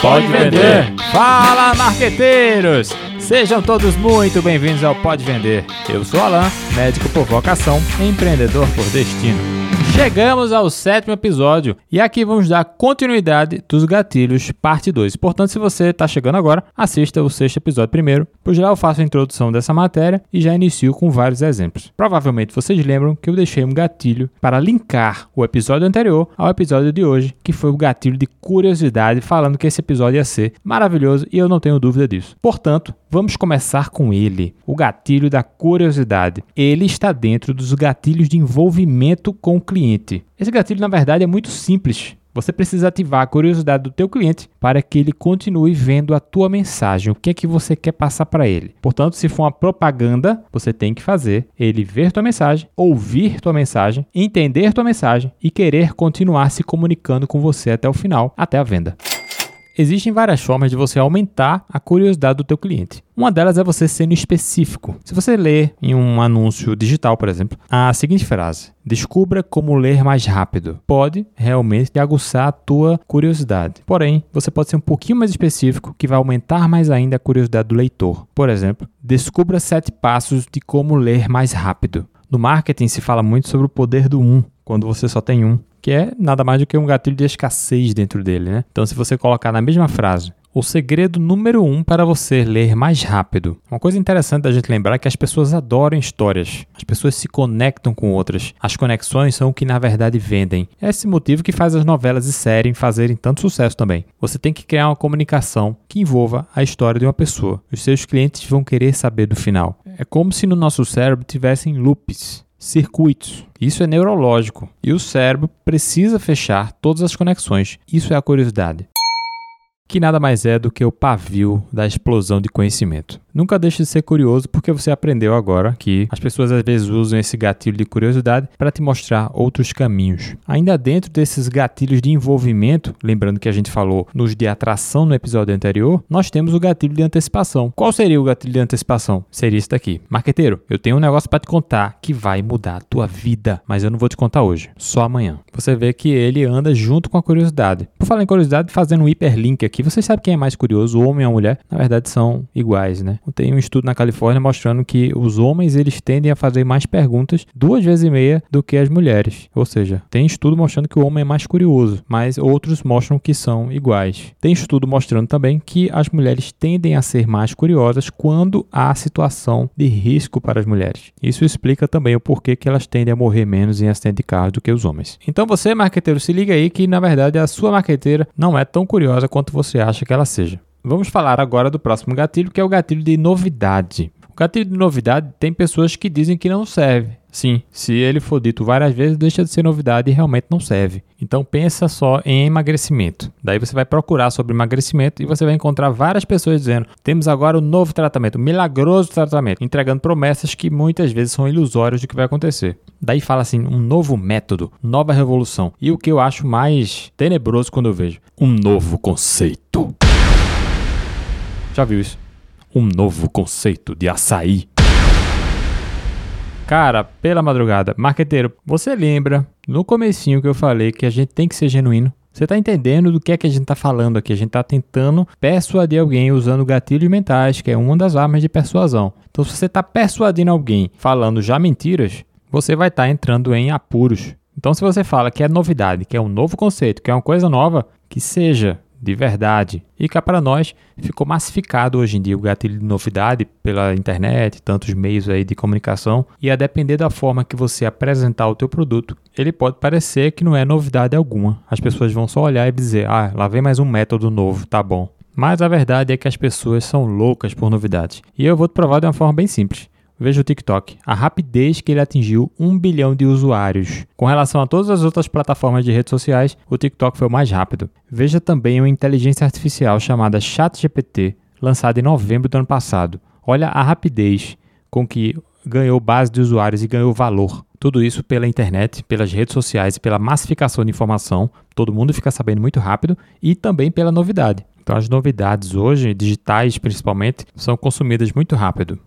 Pode Vender. Fala, marqueteiros! Sejam todos muito bem-vindos ao Pode Vender. Eu sou Alan, médico por vocação, empreendedor por destino. Chegamos ao sétimo episódio e aqui vamos dar continuidade dos gatilhos, parte 2. Portanto, se você está chegando agora, assista o sexto episódio primeiro, por geral eu faço a introdução dessa matéria e já inicio com vários exemplos. Provavelmente vocês lembram que eu deixei um gatilho para linkar o episódio anterior ao episódio de hoje, que foi o gatilho de curiosidade, falando que esse episódio ia ser maravilhoso e eu não tenho dúvida disso. Portanto, Vamos começar com ele, o gatilho da curiosidade. Ele está dentro dos gatilhos de envolvimento com o cliente. Esse gatilho, na verdade, é muito simples. Você precisa ativar a curiosidade do teu cliente para que ele continue vendo a tua mensagem, o que é que você quer passar para ele. Portanto, se for uma propaganda, você tem que fazer ele ver tua mensagem, ouvir tua mensagem, entender tua mensagem e querer continuar se comunicando com você até o final, até a venda. Existem várias formas de você aumentar a curiosidade do teu cliente. Uma delas é você sendo específico. Se você ler em um anúncio digital, por exemplo, a seguinte frase: Descubra como ler mais rápido. Pode realmente aguçar a tua curiosidade. Porém, você pode ser um pouquinho mais específico, que vai aumentar mais ainda a curiosidade do leitor. Por exemplo, descubra sete passos de como ler mais rápido. No marketing se fala muito sobre o poder do um, quando você só tem um que é nada mais do que um gatilho de escassez dentro dele, né? Então, se você colocar na mesma frase o segredo número um para você ler mais rápido. Uma coisa interessante da gente lembrar é que as pessoas adoram histórias. As pessoas se conectam com outras. As conexões são o que na verdade vendem. É esse motivo que faz as novelas e séries fazerem tanto sucesso também. Você tem que criar uma comunicação que envolva a história de uma pessoa. Os seus clientes vão querer saber do final. É como se no nosso cérebro tivessem loops circuitos. Isso é neurológico e o cérebro precisa fechar todas as conexões. Isso é a curiosidade que nada mais é do que o pavio da explosão de conhecimento. Nunca deixe de ser curioso porque você aprendeu agora que as pessoas às vezes usam esse gatilho de curiosidade para te mostrar outros caminhos. Ainda dentro desses gatilhos de envolvimento, lembrando que a gente falou nos de atração no episódio anterior, nós temos o gatilho de antecipação. Qual seria o gatilho de antecipação? Seria esse daqui. Marqueteiro, eu tenho um negócio para te contar que vai mudar a tua vida, mas eu não vou te contar hoje, só amanhã. Você vê que ele anda junto com a curiosidade. Por falar em curiosidade, fazendo um hiperlink aqui, você sabe quem é mais curioso, o homem ou a mulher? Na verdade são iguais, né? Tem um estudo na Califórnia mostrando que os homens eles tendem a fazer mais perguntas duas vezes e meia do que as mulheres. Ou seja, tem estudo mostrando que o homem é mais curioso, mas outros mostram que são iguais. Tem estudo mostrando também que as mulheres tendem a ser mais curiosas quando há situação de risco para as mulheres. Isso explica também o porquê que elas tendem a morrer menos em acidente de carro do que os homens. Então você, marqueteiro, se liga aí que na verdade a sua marqueteira não é tão curiosa quanto você acha que ela seja. Vamos falar agora do próximo gatilho, que é o gatilho de novidade. O gatilho de novidade tem pessoas que dizem que não serve. Sim, se ele for dito várias vezes, deixa de ser novidade e realmente não serve. Então pensa só em emagrecimento. Daí você vai procurar sobre emagrecimento e você vai encontrar várias pessoas dizendo: "Temos agora um novo tratamento, um milagroso tratamento", entregando promessas que muitas vezes são ilusórias do que vai acontecer. Daí fala assim: "Um novo método, nova revolução". E o que eu acho mais tenebroso quando eu vejo: um novo conceito. Já viu isso? Um novo conceito de açaí. Cara, pela madrugada, marqueteiro, você lembra no comecinho que eu falei que a gente tem que ser genuíno? Você está entendendo do que é que a gente está falando aqui? A gente está tentando persuadir alguém usando gatilhos mentais, que é uma das armas de persuasão. Então, se você está persuadindo alguém falando já mentiras, você vai estar tá entrando em apuros. Então, se você fala que é novidade, que é um novo conceito, que é uma coisa nova, que seja de verdade. E cá para nós ficou massificado hoje em dia o gatilho de novidade pela internet, tantos meios aí de comunicação, e a depender da forma que você apresentar o teu produto, ele pode parecer que não é novidade alguma. As pessoas vão só olhar e dizer: "Ah, lá vem mais um método novo, tá bom". Mas a verdade é que as pessoas são loucas por novidades. E eu vou te provar de uma forma bem simples. Veja o TikTok, a rapidez que ele atingiu 1 bilhão de usuários. Com relação a todas as outras plataformas de redes sociais, o TikTok foi o mais rápido. Veja também uma inteligência artificial chamada ChatGPT, lançada em novembro do ano passado. Olha a rapidez com que ganhou base de usuários e ganhou valor. Tudo isso pela internet, pelas redes sociais pela massificação de informação. Todo mundo fica sabendo muito rápido e também pela novidade. Então, as novidades hoje, digitais principalmente, são consumidas muito rápido.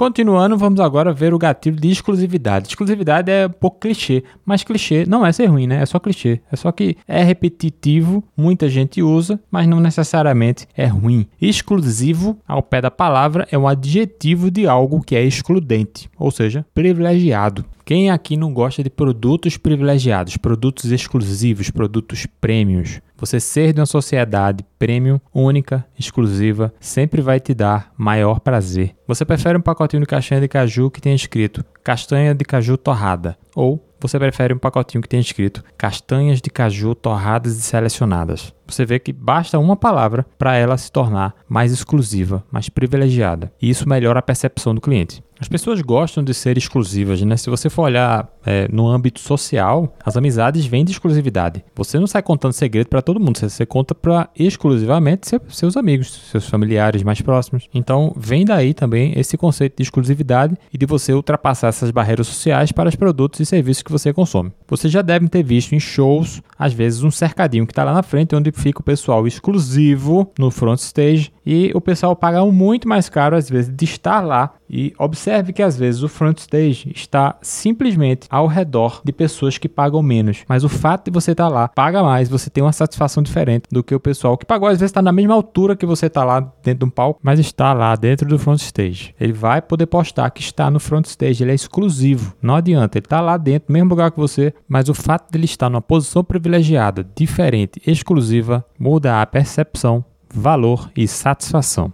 Continuando, vamos agora ver o gatilho de exclusividade. Exclusividade é um pouco clichê, mas clichê não é ser ruim, né? É só clichê. É só que é repetitivo, muita gente usa, mas não necessariamente é ruim. Exclusivo, ao pé da palavra, é um adjetivo de algo que é excludente, ou seja, privilegiado. Quem aqui não gosta de produtos privilegiados, produtos exclusivos, produtos prêmios? Você ser de uma sociedade premium, única, exclusiva, sempre vai te dar maior prazer. Você prefere um pacotinho de castanha de caju que tenha escrito castanha de caju torrada ou você prefere um pacotinho que tenha escrito castanhas de caju torradas e selecionadas. Você vê que basta uma palavra para ela se tornar mais exclusiva, mais privilegiada. E isso melhora a percepção do cliente. As pessoas gostam de ser exclusivas, né? Se você for olhar é, no âmbito social, as amizades vêm de exclusividade. Você não sai contando segredo para todo mundo, você, conta para exclusivamente seus amigos, seus familiares mais próximos. Então, vem daí também esse conceito de exclusividade e de você ultrapassar essas barreiras sociais para os produtos e serviços que você consome. Você já deve ter visto em shows, às vezes, um cercadinho que está lá na frente, onde fica o pessoal exclusivo no front stage e o pessoal paga muito mais caro, às vezes, de estar lá e observe que às vezes o front stage está simplesmente ao redor de pessoas que pagam menos, mas o fato de você estar lá paga mais, você tem uma satisfação diferente do que o pessoal que pagou às vezes está na mesma altura que você está lá dentro de um palco, mas está lá dentro do front stage. Ele vai poder postar que está no front stage, ele é exclusivo. Não adianta, ele está lá dentro, no mesmo lugar que você, mas o fato de ele estar numa posição privilegiada, diferente, exclusiva, muda a percepção, valor e satisfação.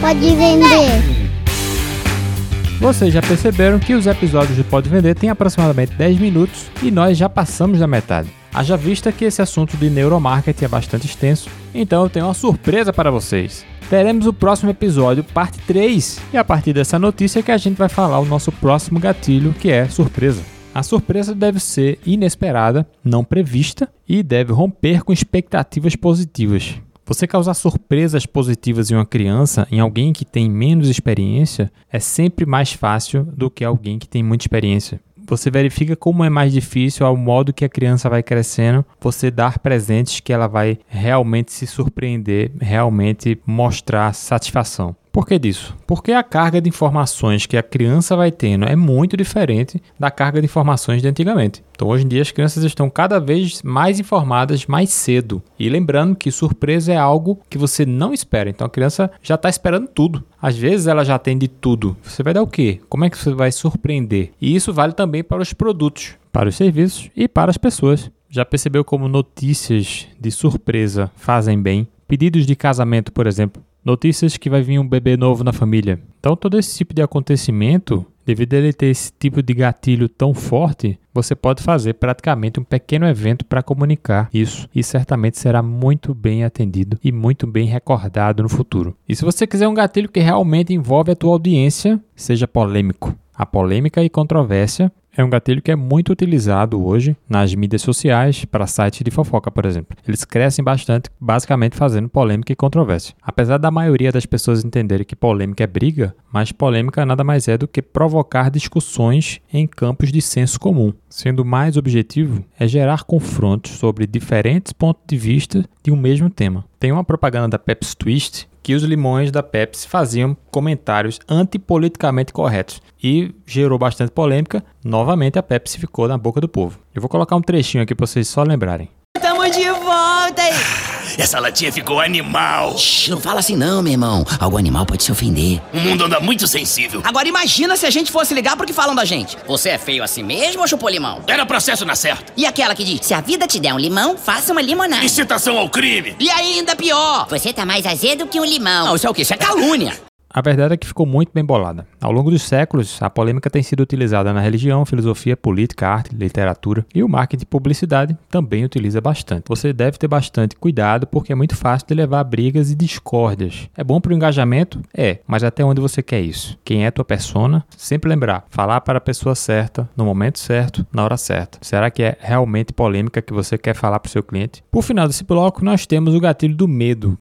Pode vender. Vocês já perceberam que os episódios do Pode Vender têm aproximadamente 10 minutos e nós já passamos da metade. Haja vista que esse assunto de neuromarketing é bastante extenso, então eu tenho uma surpresa para vocês. Teremos o próximo episódio, parte 3, e a partir dessa notícia que a gente vai falar o nosso próximo gatilho, que é surpresa. A surpresa deve ser inesperada, não prevista e deve romper com expectativas positivas. Você causar surpresas positivas em uma criança, em alguém que tem menos experiência, é sempre mais fácil do que alguém que tem muita experiência. Você verifica como é mais difícil, ao modo que a criança vai crescendo, você dar presentes que ela vai realmente se surpreender, realmente mostrar satisfação. Por que disso? Porque a carga de informações que a criança vai tendo é muito diferente da carga de informações de antigamente. Então, hoje em dia, as crianças estão cada vez mais informadas mais cedo. E lembrando que surpresa é algo que você não espera. Então, a criança já está esperando tudo. Às vezes, ela já tem de tudo. Você vai dar o quê? Como é que você vai surpreender? E isso vale também para os produtos, para os serviços e para as pessoas. Já percebeu como notícias de surpresa fazem bem? Pedidos de casamento, por exemplo, notícias que vai vir um bebê novo na família. Então, todo esse tipo de acontecimento, devido a ele ter esse tipo de gatilho tão forte, você pode fazer praticamente um pequeno evento para comunicar isso e certamente será muito bem atendido e muito bem recordado no futuro. E se você quiser um gatilho que realmente envolve a tua audiência, seja polêmico. A polêmica e controvérsia é um gatilho que é muito utilizado hoje nas mídias sociais para sites de fofoca, por exemplo. Eles crescem bastante, basicamente fazendo polêmica e controvérsia. Apesar da maioria das pessoas entenderem que polêmica é briga, mas polêmica nada mais é do que provocar discussões em campos de senso comum. Sendo mais objetivo, é gerar confrontos sobre diferentes pontos de vista de um mesmo tema. Tem uma propaganda da Pepsi Twist que os limões da Pepsi faziam comentários antipoliticamente corretos e gerou bastante polêmica. Novamente a Pepsi ficou na boca do povo. Eu vou colocar um trechinho aqui para vocês só lembrarem. Tamo de volta aí. Essa latinha ficou animal. Shhh, não fala assim não, meu irmão. Algum animal pode se ofender. O mundo anda muito sensível. Agora imagina se a gente fosse ligar pro que falam da gente. Você é feio assim mesmo ou chupou limão? Era processo na certa. E aquela que diz, se a vida te der um limão, faça uma limonada. Incitação ao crime. E ainda pior. Você tá mais azedo que um limão. Não, isso é o quê? Isso é calúnia. A verdade é que ficou muito bem bolada. Ao longo dos séculos, a polêmica tem sido utilizada na religião, filosofia, política, arte, literatura e o marketing de publicidade também utiliza bastante. Você deve ter bastante cuidado porque é muito fácil de levar brigas e discórdias. É bom para o engajamento? É, mas até onde você quer isso? Quem é tua persona? Sempre lembrar, falar para a pessoa certa, no momento certo, na hora certa. Será que é realmente polêmica que você quer falar para o seu cliente? Por final desse bloco, nós temos o gatilho do medo.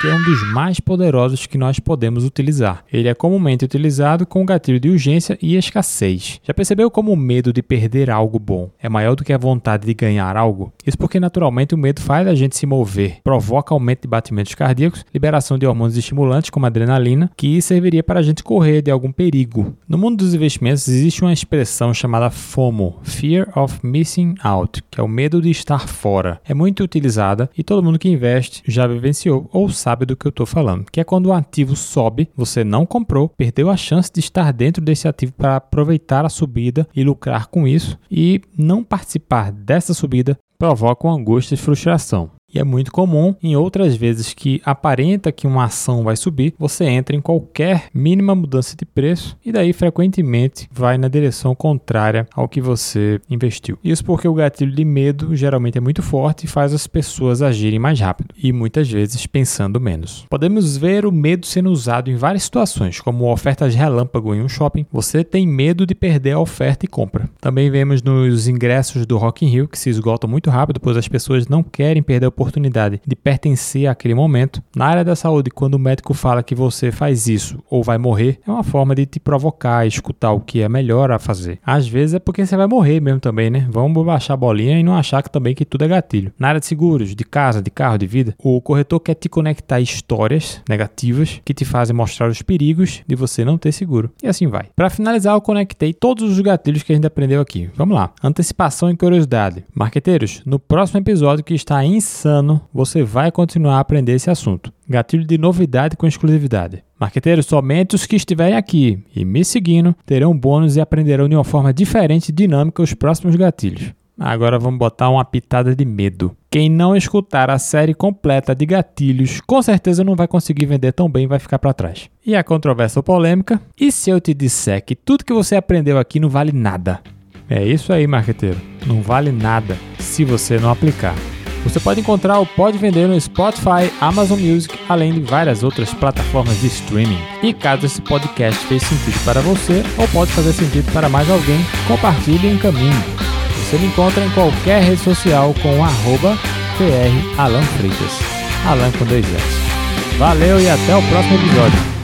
Que é um dos mais poderosos que nós podemos utilizar. Ele é comumente utilizado com gatilho de urgência e escassez. Já percebeu como o medo de perder algo bom é maior do que a vontade de ganhar algo? Isso porque naturalmente o medo faz a gente se mover, provoca aumento de batimentos cardíacos, liberação de hormônios estimulantes como adrenalina, que serviria para a gente correr de algum perigo. No mundo dos investimentos existe uma expressão chamada FOMO, Fear of Missing Out, que é o medo de estar fora. É muito utilizada e todo mundo que investe já vivenciou ou sabe do que eu estou falando, que é quando o ativo sobe, você não comprou, perdeu a chance de estar dentro desse ativo para aproveitar a subida e lucrar com isso, e não participar dessa subida provoca angústia e frustração. E é muito comum em outras vezes que aparenta que uma ação vai subir, você entra em qualquer mínima mudança de preço e daí frequentemente vai na direção contrária ao que você investiu. Isso porque o gatilho de medo geralmente é muito forte e faz as pessoas agirem mais rápido e muitas vezes pensando menos. Podemos ver o medo sendo usado em várias situações, como ofertas relâmpago em um shopping. Você tem medo de perder a oferta e compra. Também vemos nos ingressos do Rock in Rio que se esgotam muito rápido, pois as pessoas não querem perder a oportunidade de pertencer àquele momento. Na área da saúde, quando o médico fala que você faz isso ou vai morrer, é uma forma de te provocar, escutar o que é melhor a fazer. Às vezes é porque você vai morrer mesmo também, né? Vamos baixar a bolinha e não achar que também que tudo é gatilho. Na área de seguros, de casa, de carro, de vida, o corretor quer te conectar histórias negativas que te fazem mostrar os perigos de você não ter seguro. E assim vai. Para finalizar, eu conectei todos os gatilhos que a gente aprendeu aqui. Vamos lá. Antecipação e curiosidade. Marqueteiros, no próximo episódio que está insano ano você vai continuar a aprender esse assunto. Gatilho de novidade com exclusividade. Marqueteiros, somente os que estiverem aqui e me seguindo terão bônus e aprenderão de uma forma diferente e dinâmica os próximos gatilhos. Agora vamos botar uma pitada de medo. Quem não escutar a série completa de gatilhos, com certeza não vai conseguir vender tão bem e vai ficar para trás. E a controvérsia ou polêmica? E se eu te disser que tudo que você aprendeu aqui não vale nada? É isso aí, marqueteiro. Não vale nada se você não aplicar. Você pode encontrar o Pode Vender no Spotify, Amazon Music, além de várias outras plataformas de streaming. E caso esse podcast fez sentido para você ou pode fazer sentido para mais alguém, compartilhe e encaminhe. Você me encontra em qualquer rede social com arroba PR Alan Freitas. Alan com dois S. Valeu e até o próximo episódio.